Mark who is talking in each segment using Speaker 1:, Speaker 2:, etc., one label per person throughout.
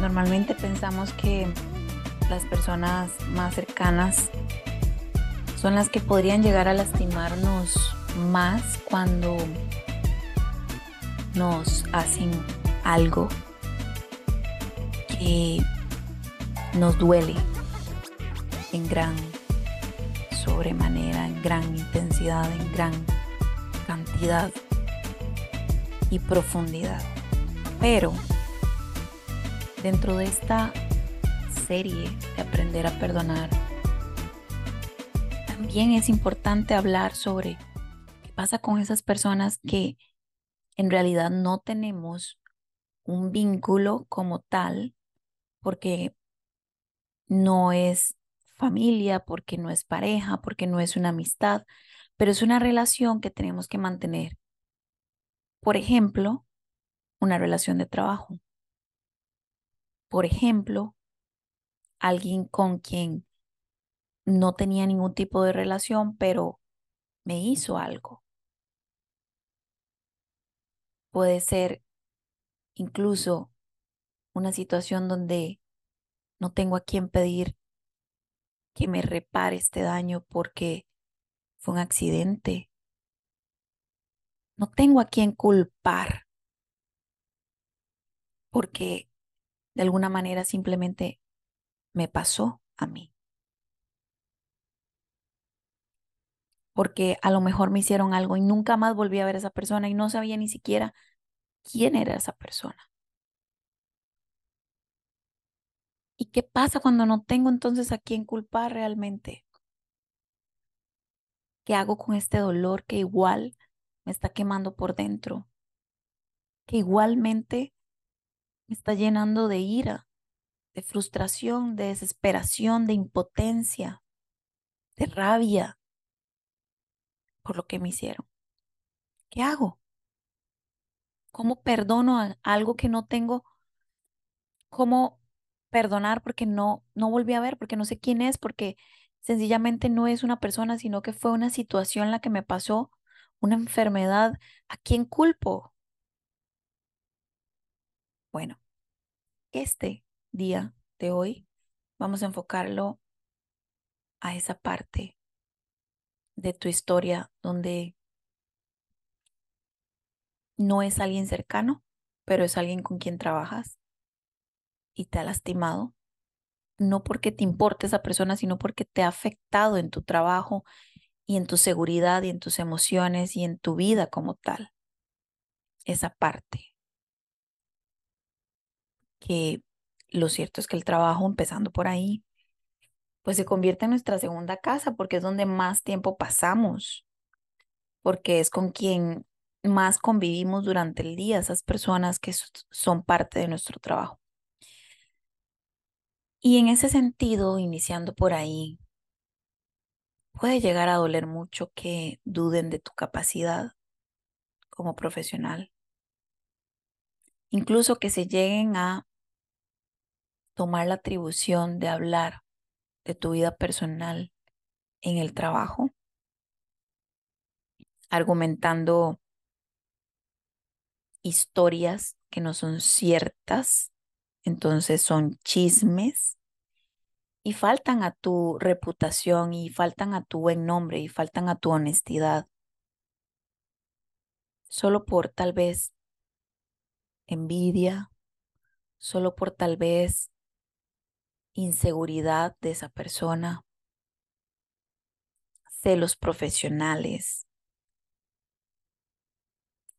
Speaker 1: Normalmente pensamos que las personas más cercanas son las que podrían llegar a lastimarnos más cuando nos hacen algo que nos duele en gran sobremanera, en gran intensidad, en gran cantidad y profundidad. Pero dentro de esta serie de aprender a perdonar, también es importante hablar sobre qué pasa con esas personas que en realidad no tenemos un vínculo como tal, porque no es familia, porque no es pareja, porque no es una amistad, pero es una relación que tenemos que mantener. Por ejemplo, una relación de trabajo. Por ejemplo, alguien con quien no tenía ningún tipo de relación, pero me hizo algo. Puede ser incluso una situación donde no tengo a quien pedir que me repare este daño porque fue un accidente. No tengo a quien culpar porque de alguna manera simplemente me pasó a mí. Porque a lo mejor me hicieron algo y nunca más volví a ver a esa persona y no sabía ni siquiera quién era esa persona. ¿Y qué pasa cuando no tengo entonces a quién culpar realmente? ¿Qué hago con este dolor que igual me está quemando por dentro? Que igualmente me está llenando de ira, de frustración, de desesperación, de impotencia, de rabia por lo que me hicieron. ¿Qué hago? ¿Cómo perdono algo que no tengo? ¿Cómo perdonar porque no, no volví a ver, porque no sé quién es, porque sencillamente no es una persona, sino que fue una situación la que me pasó, una enfermedad? ¿A quién culpo? Bueno, este día de hoy vamos a enfocarlo a esa parte de tu historia donde no es alguien cercano, pero es alguien con quien trabajas y te ha lastimado, no porque te importe esa persona, sino porque te ha afectado en tu trabajo y en tu seguridad y en tus emociones y en tu vida como tal. Esa parte que lo cierto es que el trabajo, empezando por ahí, pues se convierte en nuestra segunda casa porque es donde más tiempo pasamos, porque es con quien más convivimos durante el día, esas personas que son parte de nuestro trabajo. Y en ese sentido, iniciando por ahí, puede llegar a doler mucho que duden de tu capacidad como profesional. Incluso que se lleguen a tomar la atribución de hablar de tu vida personal en el trabajo, argumentando historias que no son ciertas, entonces son chismes y faltan a tu reputación y faltan a tu buen nombre y faltan a tu honestidad. Solo por tal vez envidia, solo por tal vez inseguridad de esa persona, celos profesionales.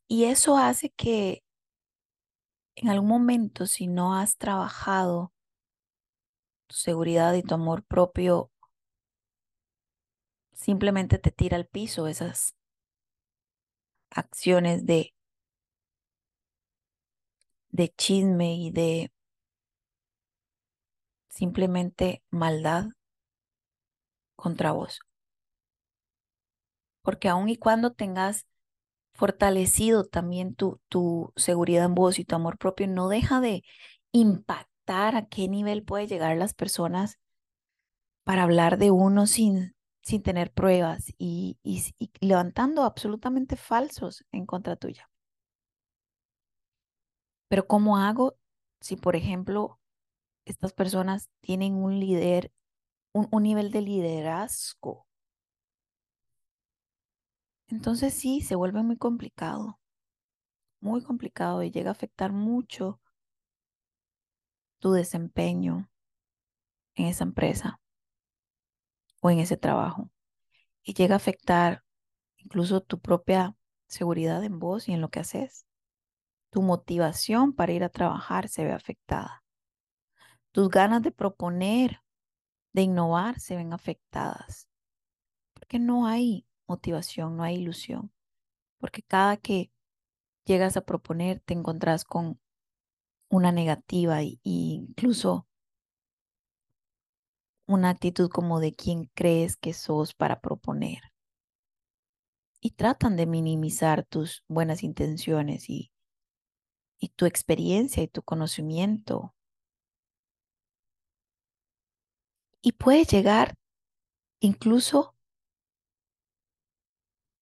Speaker 1: Y eso hace que en algún momento, si no has trabajado tu seguridad y tu amor propio, simplemente te tira al piso esas acciones de, de chisme y de simplemente maldad contra vos. Porque aun y cuando tengas fortalecido también tu, tu seguridad en vos y tu amor propio, no deja de impactar a qué nivel puede llegar las personas para hablar de uno sin, sin tener pruebas y, y levantando absolutamente falsos en contra tuya. Pero ¿cómo hago si, por ejemplo, estas personas tienen un líder, un, un nivel de liderazgo. Entonces sí, se vuelve muy complicado, muy complicado y llega a afectar mucho tu desempeño en esa empresa o en ese trabajo. Y llega a afectar incluso tu propia seguridad en vos y en lo que haces. Tu motivación para ir a trabajar se ve afectada. Tus ganas de proponer, de innovar, se ven afectadas. Porque no hay motivación, no hay ilusión. Porque cada que llegas a proponer te encontrás con una negativa e incluso una actitud como de quién crees que sos para proponer. Y tratan de minimizar tus buenas intenciones y, y tu experiencia y tu conocimiento. Y puede llegar incluso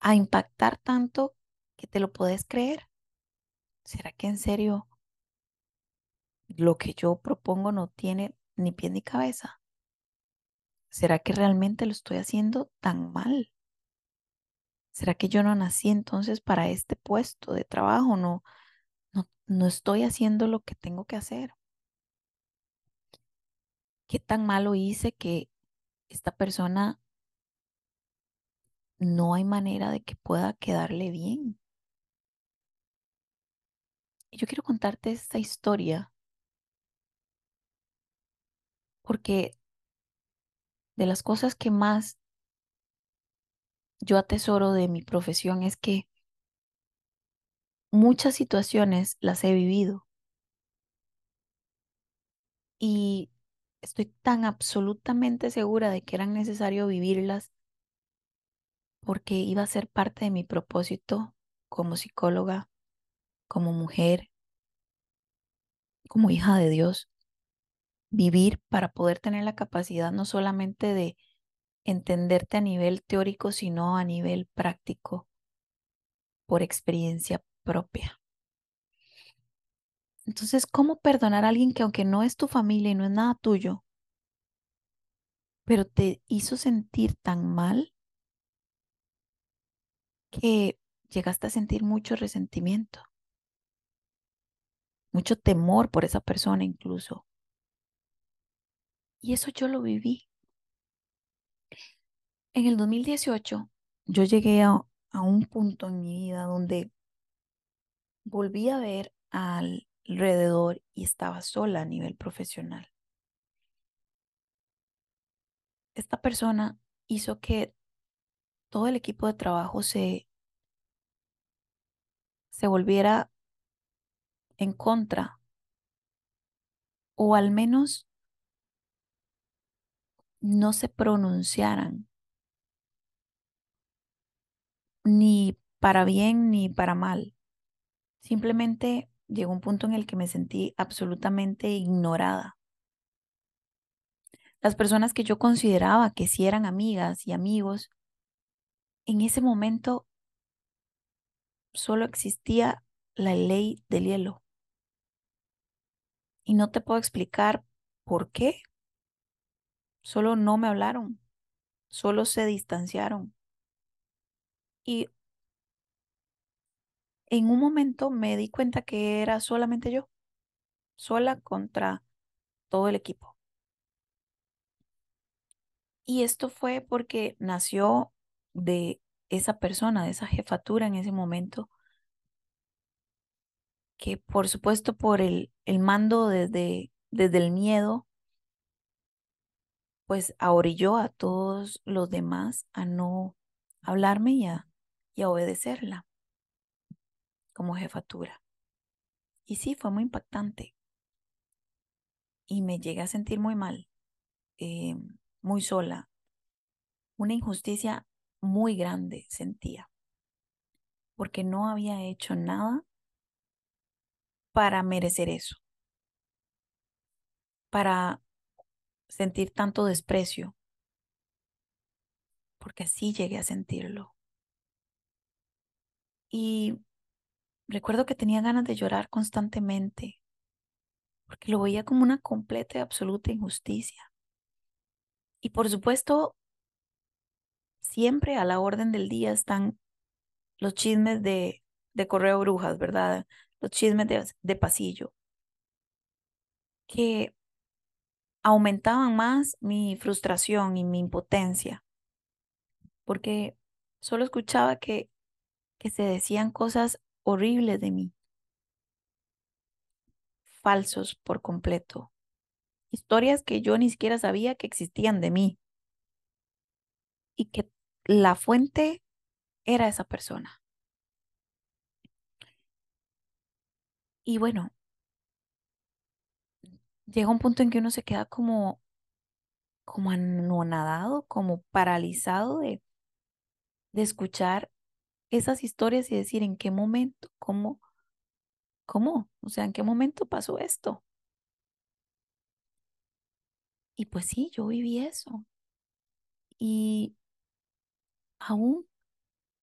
Speaker 1: a impactar tanto que te lo puedes creer. ¿Será que en serio lo que yo propongo no tiene ni pie ni cabeza? ¿Será que realmente lo estoy haciendo tan mal? ¿Será que yo no nací entonces para este puesto de trabajo? No, no, no estoy haciendo lo que tengo que hacer. ¿Qué tan malo hice que esta persona no hay manera de que pueda quedarle bien? Y yo quiero contarte esta historia porque de las cosas que más yo atesoro de mi profesión es que muchas situaciones las he vivido y estoy tan absolutamente segura de que era necesario vivirlas porque iba a ser parte de mi propósito como psicóloga, como mujer, como hija de Dios, vivir para poder tener la capacidad no solamente de entenderte a nivel teórico, sino a nivel práctico, por experiencia propia. Entonces, ¿cómo perdonar a alguien que aunque no es tu familia y no es nada tuyo, pero te hizo sentir tan mal que llegaste a sentir mucho resentimiento, mucho temor por esa persona incluso? Y eso yo lo viví. En el 2018 yo llegué a, un punto en mi vida donde volví a ver alrededor y estaba sola a nivel profesional. Esta persona hizo que todo el equipo de trabajo se, se volviera en contra o al menos no se pronunciaran ni para bien ni para mal. Simplemente llegó un punto en el que me sentí absolutamente ignorada. Las personas que yo consideraba que sí eran amigas y amigos, en ese momento solo existía la ley del hielo. Y no te puedo explicar por qué. Solo no me hablaron, solo se distanciaron. Y en un momento me di cuenta que era solamente yo, sola contra todo el equipo. Y esto fue porque nació de esa persona, de esa jefatura en ese momento, que por supuesto por el, el mando desde, desde el miedo, pues ahorilló a todos los demás a no hablarme y a, y a obedecerla como jefatura. Y sí, fue muy impactante. Y me llegué a sentir muy mal, eh, muy sola. Una injusticia muy grande sentía, porque no había hecho nada para merecer eso, para sentir tanto desprecio, porque así llegué a sentirlo. Y recuerdo que tenía ganas de llorar constantemente, porque lo veía como una completa y absoluta injusticia. Y por supuesto, siempre a la orden del día están los chismes de, de correo brujas, ¿verdad? Los chismes de, de pasillo, que aumentaban más mi frustración y mi impotencia, porque solo escuchaba que, que se decían cosas horribles de mí, falsos por completo, historias que yo ni siquiera sabía que existían de mí. Y que la fuente era esa persona. Y bueno, llega un punto en que uno se queda como, como anonadado, como paralizado de, de escuchar esas historias y decir en qué momento, cómo, cómo, o sea, en qué momento pasó esto. Y pues sí, yo viví eso. Y aún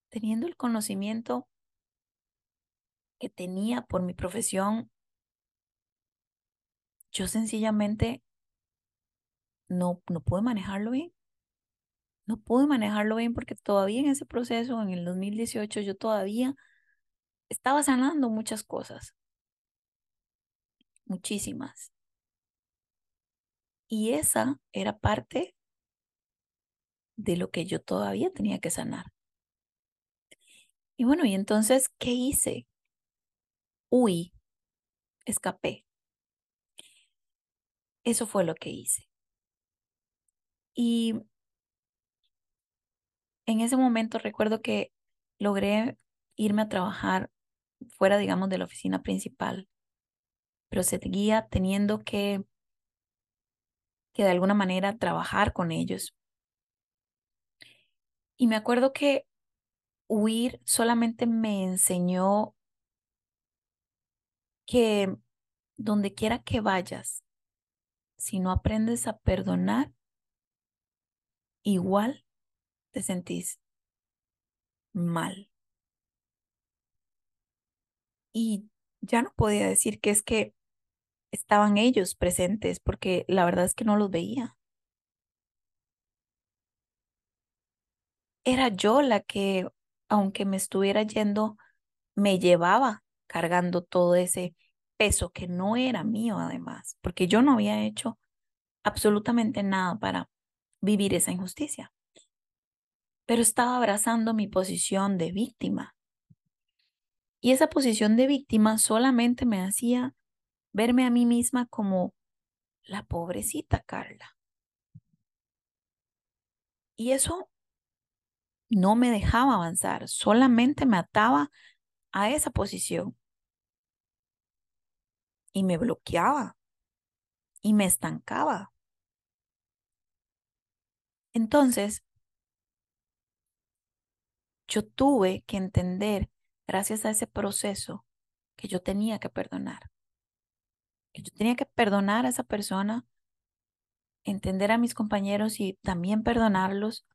Speaker 1: teniendo el conocimiento que tenía por mi profesión, yo sencillamente no, no pude manejarlo bien. No pude manejarlo bien porque todavía en ese proceso, en el 2018, yo todavía estaba sanando muchas cosas. Muchísimas. Y esa era parte de lo que yo todavía tenía que sanar. Y bueno, y entonces, ¿qué hice? Huí, escapé. Eso fue lo que hice. Y en ese momento recuerdo que logré irme a trabajar fuera, digamos, de la oficina principal, pero seguía teniendo que, que de alguna manera trabajar con ellos. Y me acuerdo que huir solamente me enseñó que donde quiera que vayas, si no aprendes a perdonar, igual te sentís mal. Y ya no podía decir que es que estaban ellos presentes, porque la verdad es que no los veía. Era yo la que, aunque me estuviera yendo, me llevaba cargando todo ese peso que no era mío además, porque yo no había hecho absolutamente nada para vivir esa injusticia. Pero estaba abrazando mi posición de víctima. Y esa posición de víctima solamente me hacía verme a mí misma como la pobrecita Carla. Y eso no me dejaba avanzar, solamente me ataba a esa posición y me bloqueaba y me estancaba. Entonces, yo tuve que entender, gracias a ese proceso, que yo tenía que perdonar. Que yo tenía que perdonar a esa persona, entender a mis compañeros y también perdonarlos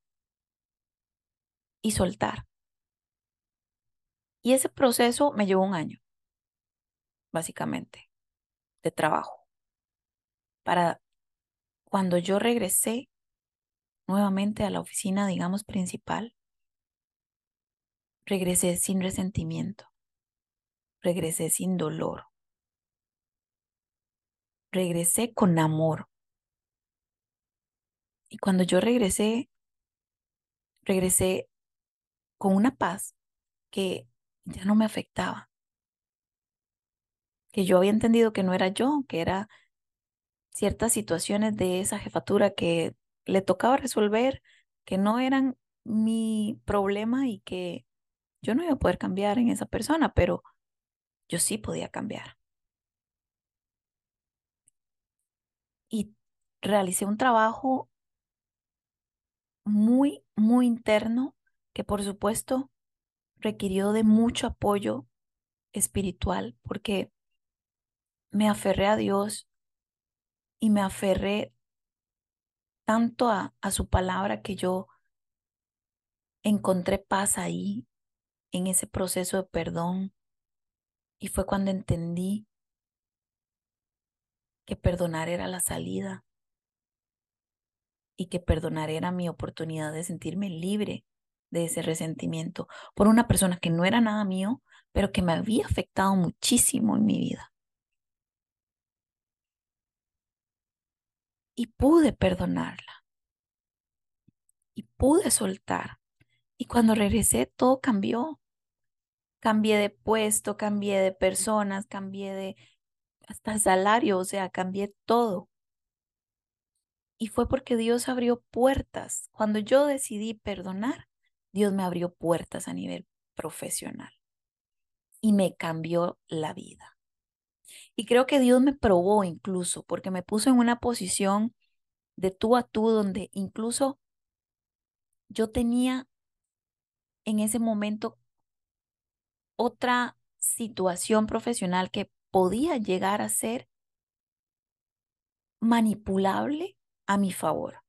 Speaker 1: y soltar. Y ese proceso me llevó un año, básicamente de trabajo. Para cuando yo regresé nuevamente a la oficina, digamos, principal, regresé sin resentimiento, regresé sin dolor, regresé con amor. Y cuando yo regresé, regresé con una paz que ya no me afectaba que yo había entendido que no era yo, que era ciertas situaciones de esa jefatura que le tocaba resolver, que no eran mi problema y que yo no iba a poder cambiar en esa persona, pero yo sí podía cambiar. Y realicé un trabajo muy, muy interno que por supuesto requirió de mucho apoyo espiritual, porque me aferré a Dios y me aferré tanto a, a su palabra que yo encontré paz ahí, en ese proceso de perdón. Y fue cuando entendí que perdonar era la salida y que perdonar era mi oportunidad de sentirme libre de ese resentimiento por una persona que no era nada mío, pero que me había afectado muchísimo en mi vida. Y pude perdonarla. Y pude soltar. Y cuando regresé, todo cambió. Cambié de puesto, cambié de personas, cambié de hasta salario, o sea, cambié todo. Y fue porque Dios abrió puertas. Cuando yo decidí perdonar, Dios me abrió puertas a nivel profesional y me cambió la vida. Y creo que Dios me probó incluso porque me puso en una posición de tú a tú donde incluso yo tenía en ese momento otra situación profesional que podía llegar a ser manipulable a mi favor.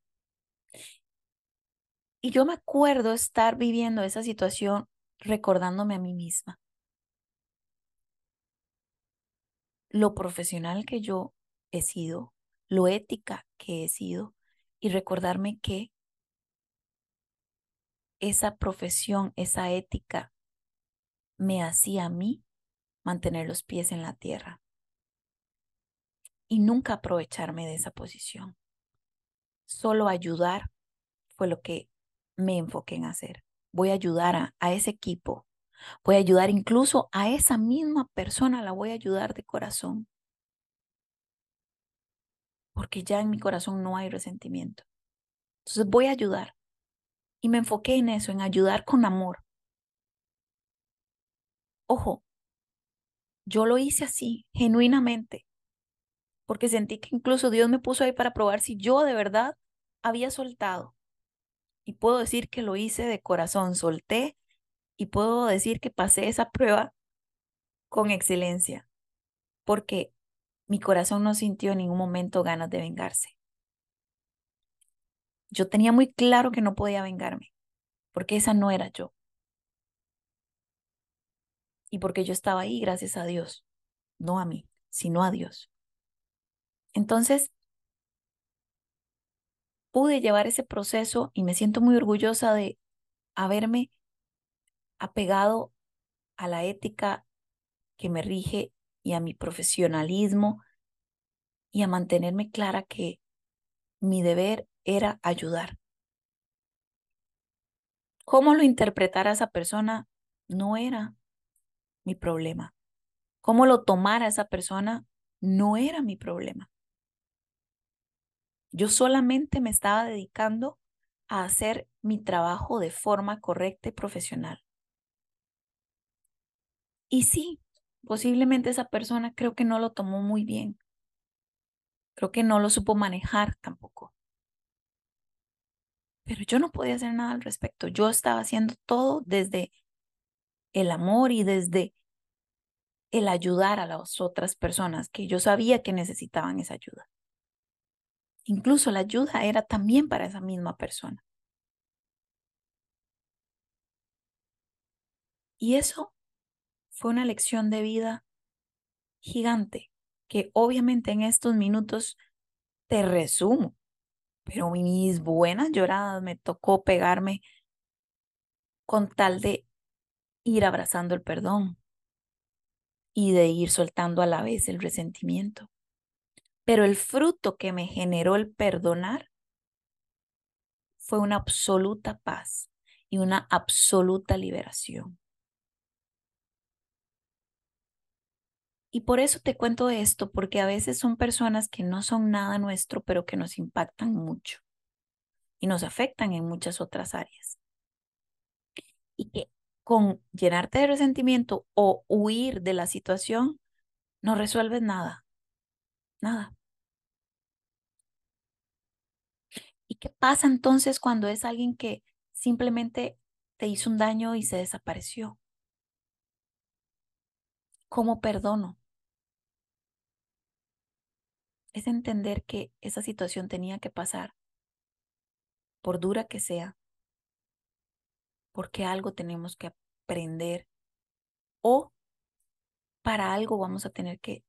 Speaker 1: Y yo me acuerdo estar viviendo esa situación recordándome a mí misma. Lo profesional que yo he sido, lo ética que he sido y recordarme que esa profesión, esa ética me hacía a mí mantener los pies en la tierra y nunca aprovecharme de esa posición. Solo ayudar fue lo que me enfoqué en hacer. Voy a ayudar a, a ese equipo. Voy a ayudar incluso a esa misma persona, la voy a ayudar de corazón. Porque ya en mi corazón no hay resentimiento. Entonces voy a ayudar. Y me enfoqué en eso, en ayudar con amor. Ojo, yo lo hice así, genuinamente, porque sentí que incluso Dios me puso ahí para probar si yo de verdad había soltado. Y puedo decir que lo hice de corazón, solté y puedo decir que pasé esa prueba con excelencia, porque mi corazón no sintió en ningún momento ganas de vengarse. Yo tenía muy claro que no podía vengarme, porque esa no era yo y porque yo estaba ahí gracias a Dios, no a mí, sino a Dios. Entonces, pude llevar ese proceso y me siento muy orgullosa de haberme apegado a la ética que me rige y a mi profesionalismo y a mantenerme clara que mi deber era ayudar. ¿Cómo lo interpretara esa persona? No era mi problema. Cómo lo tomara esa persona no era mi problema. Yo solamente me estaba dedicando a hacer mi trabajo de forma correcta y profesional. Y sí, posiblemente esa persona creo que no lo tomó muy bien. Creo que no lo supo manejar tampoco. Pero yo no podía hacer nada al respecto. Yo estaba haciendo todo desde el amor y desde el ayudar a las otras personas que yo sabía que necesitaban esa ayuda. Incluso la ayuda era también para esa misma persona. Y eso fue una lección de vida gigante que obviamente en estos minutos te resumo, pero mis buenas lloradas me tocó pegarme con tal de ir abrazando el perdón y de ir soltando a la vez el resentimiento. Pero el fruto que me generó el perdonar fue una absoluta paz y una absoluta liberación. Y por eso te cuento esto, porque a veces son personas que no son nada nuestro, pero que nos impactan mucho y nos afectan en muchas otras áreas. Y que con llenarte de resentimiento o huir de la situación, no resuelves nada. Nada. ¿Y qué pasa entonces cuando es alguien que simplemente te hizo un daño y se desapareció? ¿Cómo perdono? Es entender que esa situación tenía que pasar, por dura que sea, porque algo tenemos que aprender o para algo vamos a tener que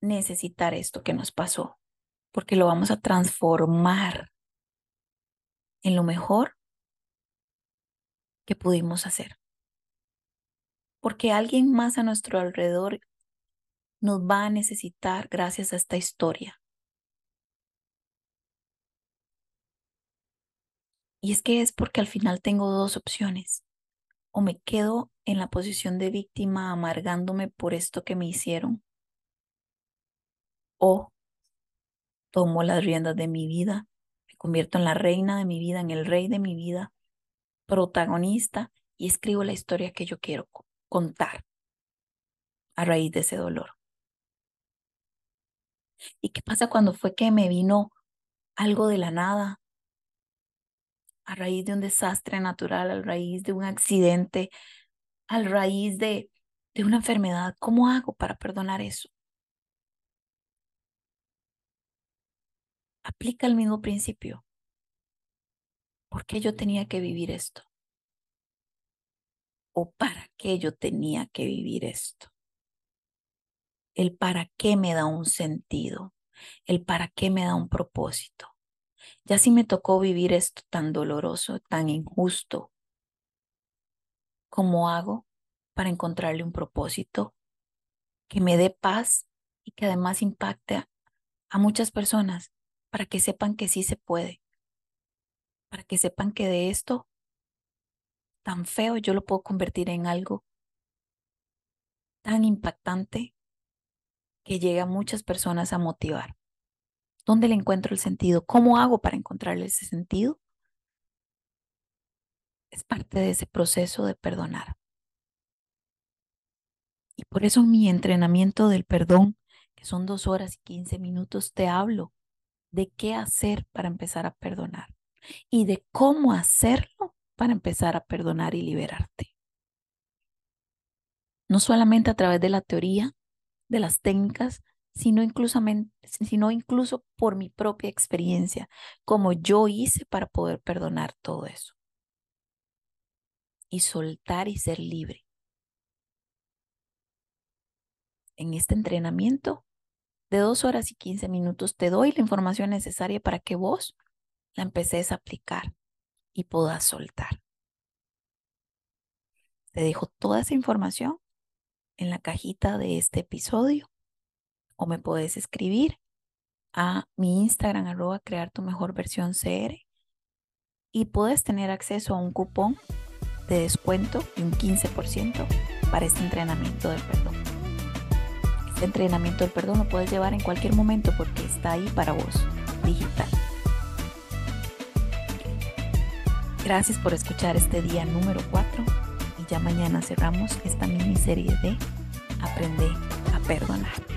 Speaker 1: necesitar esto que nos pasó, porque lo vamos a transformar en lo mejor que pudimos hacer. Porque alguien más a nuestro alrededor nos va a necesitar gracias a esta historia. Y es que es porque al final tengo dos opciones. O me quedo en la posición de víctima amargándome por esto que me hicieron. O tomo las riendas de mi vida, me convierto en la reina de mi vida, en el rey de mi vida, protagonista y escribo la historia que yo quiero contar a raíz de ese dolor. ¿Y qué pasa cuando fue que me vino algo de la nada? A raíz de un desastre natural, a raíz de un accidente, a raíz de, de una enfermedad. ¿Cómo hago para perdonar eso? Aplica el mismo principio. ¿Por qué yo tenía que vivir esto? ¿O para qué yo tenía que vivir esto? El para qué me da un sentido, el para qué me da un propósito. Ya si me tocó vivir esto tan doloroso, tan injusto, ¿cómo hago para encontrarle un propósito que me dé paz y que además impacte a, muchas personas para que sepan que sí se puede, para que sepan que de esto tan feo yo lo puedo convertir en algo tan impactante que llega a muchas personas a motivar. ¿Dónde le encuentro el sentido? ¿Cómo hago para encontrarle ese sentido? Es parte de ese proceso de perdonar. Y por eso mi entrenamiento del perdón, que son dos horas y quince minutos, te hablo de qué hacer para empezar a perdonar y de cómo hacerlo para empezar a perdonar y liberarte. No solamente a través de la teoría, de las técnicas, sino incluso, sino incluso por mi propia experiencia, como yo hice para poder perdonar todo eso. Y soltar y ser libre. En este entrenamiento de dos horas y quince minutos te doy la información necesaria para que vos la empeces a aplicar y puedas soltar. Te dejo toda esa información en la cajita de este episodio o me puedes escribir a mi Instagram arroba crear tu mejor versión CR y puedes tener acceso a un cupón de descuento de un 15% para este entrenamiento del perdón. Este entrenamiento del perdón lo puedes llevar en cualquier momento porque está ahí para vos, digital. Gracias por escuchar este día número 4 y ya mañana cerramos esta miniserie de Aprende a perdonar.